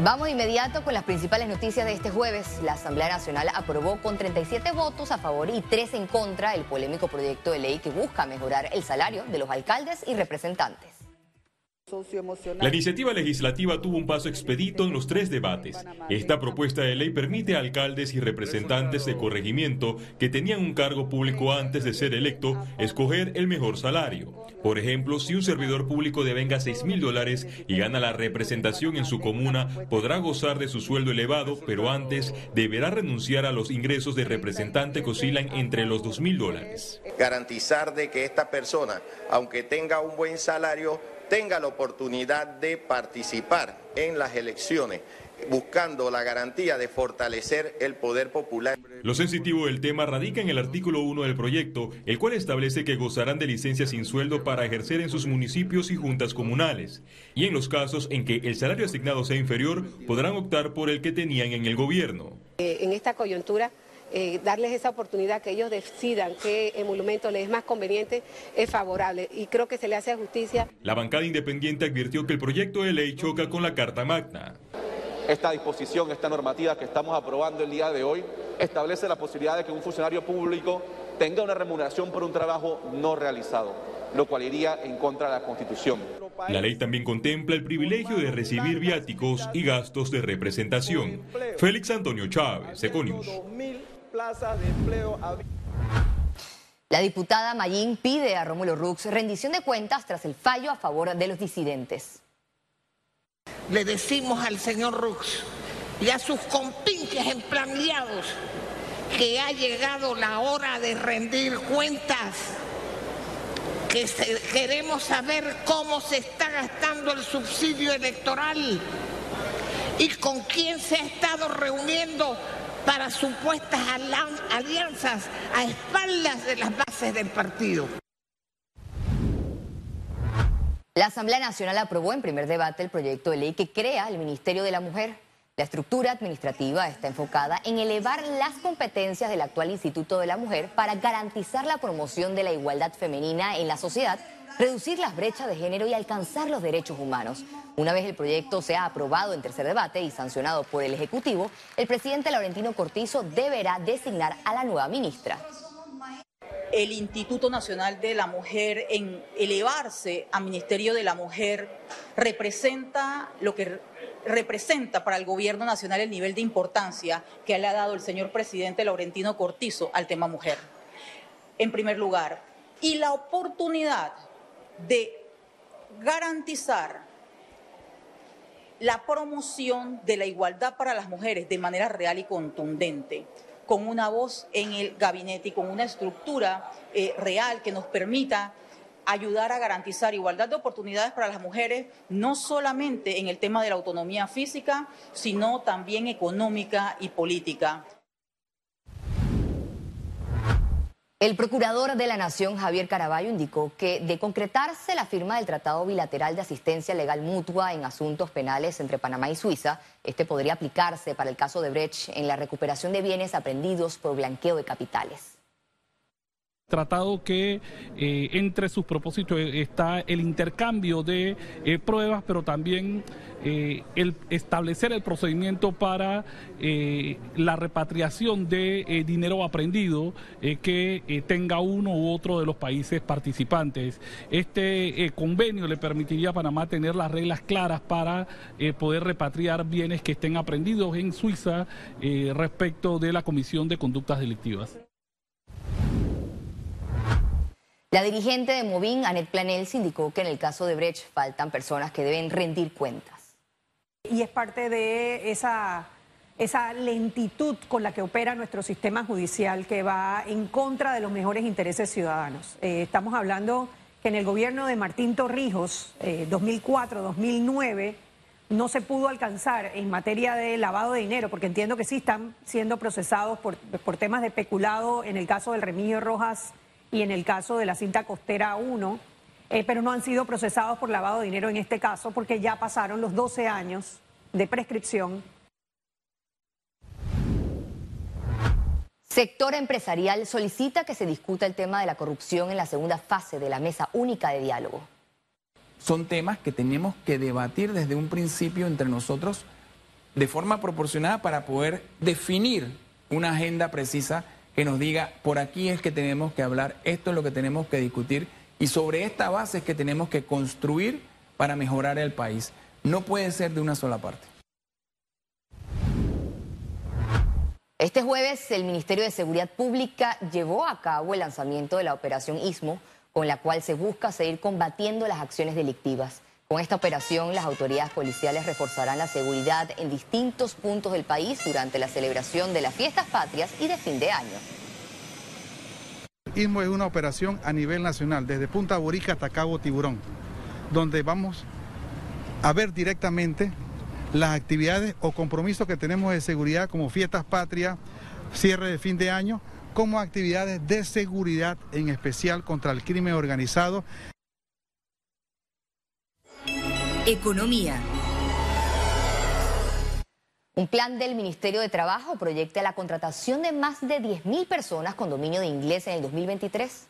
Vamos de inmediato con las principales noticias de este jueves. La Asamblea Nacional aprobó con 37 votos a favor y 3 en contra el polémico proyecto de ley que busca mejorar el salario de los alcaldes y representantes. La iniciativa legislativa tuvo un paso expedito en los tres debates. Esta propuesta de ley permite a alcaldes y representantes de corregimiento que tenían un cargo público antes de ser electo escoger el mejor salario. Por ejemplo, si un servidor público devenga 6 mil dólares y gana la representación en su comuna, podrá gozar de su sueldo elevado, pero antes deberá renunciar a los ingresos de representante que oscilan entre los 2 mil dólares. Garantizar de que esta persona, aunque tenga un buen salario, tenga la oportunidad de participar en las elecciones buscando la garantía de fortalecer el poder popular. Lo sensitivo del tema radica en el artículo 1 del proyecto, el cual establece que gozarán de licencias sin sueldo para ejercer en sus municipios y juntas comunales, y en los casos en que el salario asignado sea inferior, podrán optar por el que tenían en el gobierno. Eh, en esta coyuntura eh, darles esa oportunidad que ellos decidan qué emolumento les es más conveniente, es favorable. Y creo que se le hace justicia. La bancada independiente advirtió que el proyecto de ley choca con la Carta Magna. Esta disposición, esta normativa que estamos aprobando el día de hoy, establece la posibilidad de que un funcionario público tenga una remuneración por un trabajo no realizado, lo cual iría en contra de la Constitución. La ley también contempla el privilegio de recibir viáticos y gastos de representación. Félix Antonio Chávez, Econius plazas de empleo. La diputada Mayín pide a Rómulo Rux rendición de cuentas tras el fallo a favor de los disidentes. Le decimos al señor Rux y a sus compinches emplandeados que ha llegado la hora de rendir cuentas, que queremos saber cómo se está gastando el subsidio electoral y con quién se ha estado reuniendo para supuestas alianzas a espaldas de las bases del partido. La Asamblea Nacional aprobó en primer debate el proyecto de ley que crea el Ministerio de la Mujer. La estructura administrativa está enfocada en elevar las competencias del actual Instituto de la Mujer para garantizar la promoción de la igualdad femenina en la sociedad reducir las brechas de género y alcanzar los derechos humanos. Una vez el proyecto sea aprobado en tercer debate y sancionado por el Ejecutivo, el presidente Laurentino Cortizo deberá designar a la nueva ministra. El Instituto Nacional de la Mujer en elevarse a Ministerio de la Mujer representa lo que representa para el gobierno nacional el nivel de importancia que le ha dado el señor presidente Laurentino Cortizo al tema mujer. En primer lugar, y la oportunidad de garantizar la promoción de la igualdad para las mujeres de manera real y contundente, con una voz en el gabinete y con una estructura eh, real que nos permita ayudar a garantizar igualdad de oportunidades para las mujeres, no solamente en el tema de la autonomía física, sino también económica y política. El procurador de la Nación, Javier Caraballo, indicó que de concretarse la firma del Tratado Bilateral de Asistencia Legal Mutua en asuntos penales entre Panamá y Suiza, este podría aplicarse para el caso de Brecht en la recuperación de bienes aprendidos por blanqueo de capitales tratado que eh, entre sus propósitos está el intercambio de eh, pruebas, pero también eh, el establecer el procedimiento para la repatriación de dinero aprendido que tenga uno u otro de los países participantes. Este convenio le permitiría a Panamá tener las reglas claras para poder repatriar bienes que estén aprendidos en Suiza respecto de la Comisión de Conductas Delictivas. La dirigente de Movin, Anet Planels, indicó que en el caso de Brecht faltan personas que deben rendir cuentas. Y es parte de esa, lentitud con la que opera nuestro sistema judicial que va en contra de los mejores intereses ciudadanos. Eh, estamos hablando que en el gobierno de Martín Torrijos, 2004-2009, eh, no se pudo alcanzar en materia de lavado de dinero, porque entiendo que sí están siendo procesados por, por temas de peculado en el caso del Remigio Rojas y en el caso de la cinta costera 1, eh, pero no han sido procesados por lavado de dinero en este caso porque ya pasaron los 12 años de prescripción. Sector empresarial solicita que se discuta el tema de la corrupción en la segunda fase de la mesa única de diálogo. Son temas que tenemos que debatir desde un principio entre nosotros de forma proporcionada para poder definir una agenda precisa que nos diga, por aquí es que tenemos que hablar, esto es lo que tenemos que discutir y sobre esta base es que tenemos que construir para mejorar el país. No puede ser de una sola parte. Este jueves el Ministerio de Seguridad Pública llevó a cabo el lanzamiento de la Operación Istmo, con la cual se busca seguir combatiendo las acciones delictivas. Con esta operación, las autoridades policiales reforzarán la seguridad en distintos puntos del país durante la celebración de las fiestas patrias y de fin de año. Istmo es una operación a nivel nacional, desde Punta Borica hasta Cabo Tiburón, donde vamos a ver directamente las actividades o compromisos que tenemos de seguridad como fiestas patrias, cierre de fin de año, como actividades de seguridad en especial contra el crimen organizado. Economía. Un plan del Ministerio de Trabajo proyecta la contratación de más de 10.000 personas con dominio de inglés en el 2023.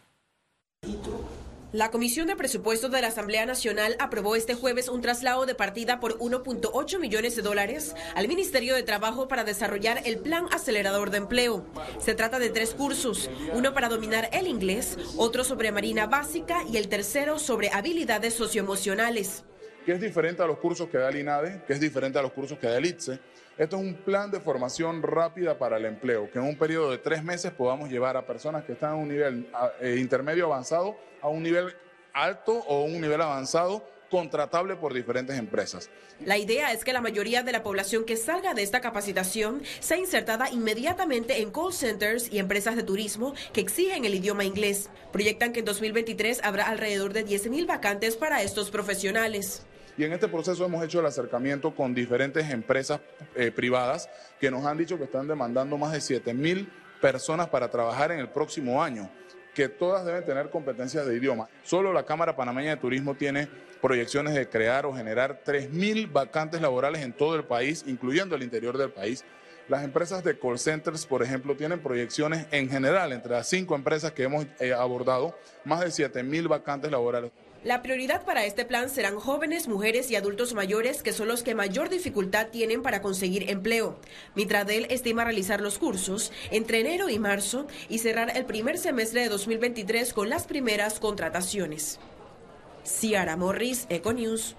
La Comisión de Presupuestos de la Asamblea Nacional aprobó este jueves un traslado de partida por 1.8 millones de dólares al Ministerio de Trabajo para desarrollar el Plan Acelerador de Empleo. Se trata de tres cursos, uno para dominar el inglés, otro sobre Marina Básica y el tercero sobre habilidades socioemocionales. Que es diferente a los cursos que da el INADE, que es diferente a los cursos que da el ITSE. Esto es un plan de formación rápida para el empleo, que en un periodo de tres meses podamos llevar a personas que están en un nivel eh, intermedio avanzado a un nivel alto o un nivel avanzado contratable por diferentes empresas. La idea es que la mayoría de la población que salga de esta capacitación sea insertada inmediatamente en call centers y empresas de turismo que exigen el idioma inglés. Proyectan que en 2023 habrá alrededor de 10.000 vacantes para estos profesionales. Y en este proceso hemos hecho el acercamiento con diferentes empresas eh, privadas que nos han dicho que están demandando más de 7.000 personas para trabajar en el próximo año que todas deben tener competencias de idioma. Solo la Cámara Panameña de Turismo tiene proyecciones de crear o generar 3.000 vacantes laborales en todo el país, incluyendo el interior del país. Las empresas de call centers, por ejemplo, tienen proyecciones en general, entre las cinco empresas que hemos eh, abordado, más de 7.000 vacantes laborales. La prioridad para este plan serán jóvenes, mujeres y adultos mayores, que son los que mayor dificultad tienen para conseguir empleo. Mitradel estima realizar los cursos entre enero y marzo y cerrar el primer semestre de 2023 con las primeras contrataciones. Ciara Morris, Econews.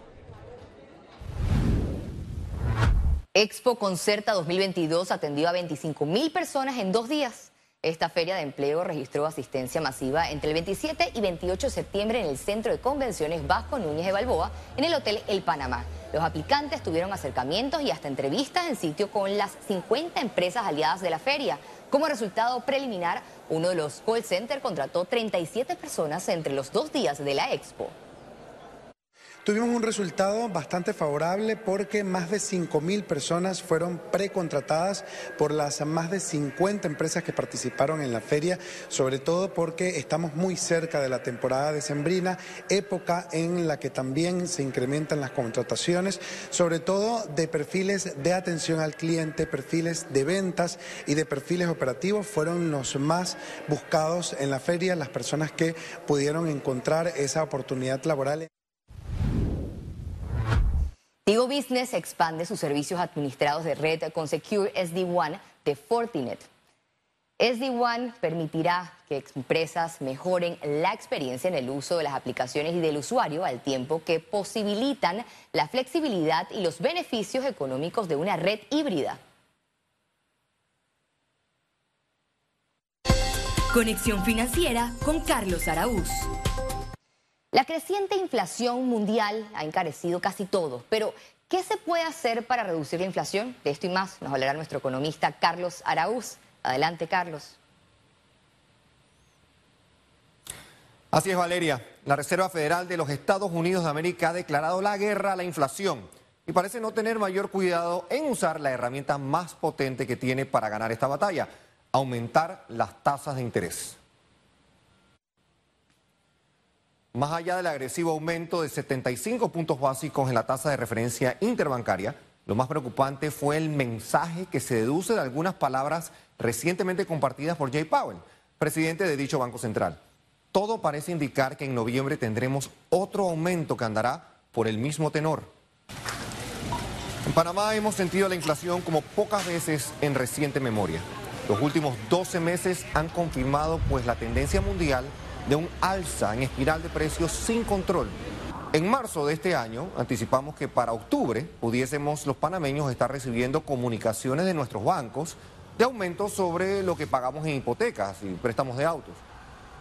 Expo Concerta 2022 atendió a 25 mil personas en dos días. Esta feria de empleo registró asistencia masiva entre el 27 y 28 de septiembre en el Centro de Convenciones Vasco Núñez de Balboa, en el Hotel El Panamá. Los aplicantes tuvieron acercamientos y hasta entrevistas en sitio con las 50 empresas aliadas de la feria. Como resultado preliminar, uno de los call centers contrató 37 personas entre los dos días de la expo. Tuvimos un resultado bastante favorable porque más de 5.000 personas fueron precontratadas por las más de 50 empresas que participaron en la feria, sobre todo porque estamos muy cerca de la temporada decembrina, época en la que también se incrementan las contrataciones, sobre todo de perfiles de atención al cliente, perfiles de ventas y de perfiles operativos fueron los más buscados en la feria, las personas que pudieron encontrar esa oportunidad laboral. Tigo Business expande sus servicios administrados de red con Secure SD-WAN de Fortinet. SD-WAN permitirá que empresas mejoren la experiencia en el uso de las aplicaciones y del usuario al tiempo que posibilitan la flexibilidad y los beneficios económicos de una red híbrida. Conexión financiera con Carlos Araúz. La creciente inflación mundial ha encarecido casi todo, pero ¿qué se puede hacer para reducir la inflación? De esto y más nos hablará nuestro economista Carlos Araúz. Adelante, Carlos. Así es, Valeria. La Reserva Federal de los Estados Unidos de América ha declarado la guerra a la inflación y parece no tener mayor cuidado en usar la herramienta más potente que tiene para ganar esta batalla, aumentar las tasas de interés. Más allá del agresivo aumento de 75 puntos básicos en la tasa de referencia interbancaria, lo más preocupante fue el mensaje que se deduce de algunas palabras recientemente compartidas por Jay Powell, presidente de dicho Banco Central. Todo parece indicar que en noviembre tendremos otro aumento que andará por el mismo tenor. En Panamá hemos sentido la inflación como pocas veces en reciente memoria. Los últimos 12 meses han confirmado pues la tendencia mundial de un alza en espiral de precios sin control. En marzo de este año anticipamos que para octubre pudiésemos los panameños estar recibiendo comunicaciones de nuestros bancos de aumentos sobre lo que pagamos en hipotecas y préstamos de autos.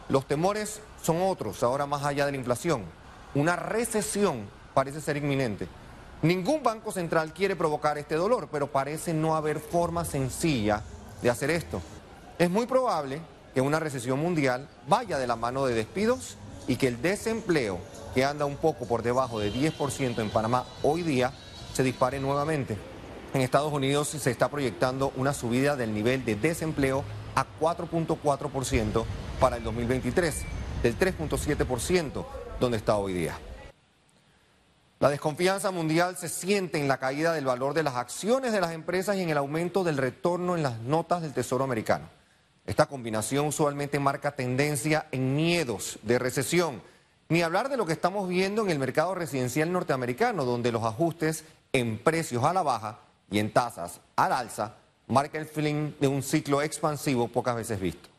Los temores son otros, ahora más allá de la inflación. Una recesión parece ser inminente. Ningún banco central quiere provocar este dolor, pero parece no haber forma sencilla de hacer esto. Es muy probable que una recesión mundial vaya de la mano de despidos y que el desempleo, que anda un poco por debajo de 10% en Panamá hoy día, se dispare nuevamente. En Estados Unidos se está proyectando una subida del nivel de desempleo a 4.4% para el 2023, del 3.7% donde está hoy día. La desconfianza mundial se siente en la caída del valor de las acciones de las empresas y en el aumento del retorno en las notas del Tesoro americano. Esta combinación usualmente marca tendencia en miedos de recesión, ni hablar de lo que estamos viendo en el mercado residencial norteamericano, donde los ajustes en precios a la baja y en tasas al alza marca el fin de un ciclo expansivo pocas veces visto.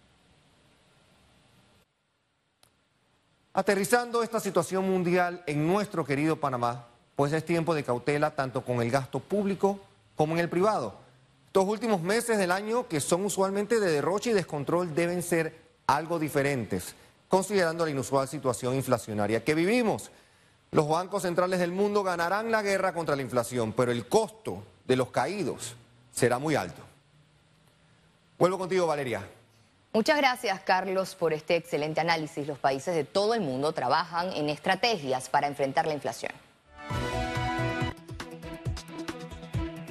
Aterrizando esta situación mundial en nuestro querido Panamá, pues es tiempo de cautela tanto con el gasto público como en el privado. Estos últimos meses del año, que son usualmente de derroche y descontrol, deben ser algo diferentes, considerando la inusual situación inflacionaria que vivimos. Los bancos centrales del mundo ganarán la guerra contra la inflación, pero el costo de los caídos será muy alto. Vuelvo contigo, Valeria. Muchas gracias, Carlos, por este excelente análisis. Los países de todo el mundo trabajan en estrategias para enfrentar la inflación.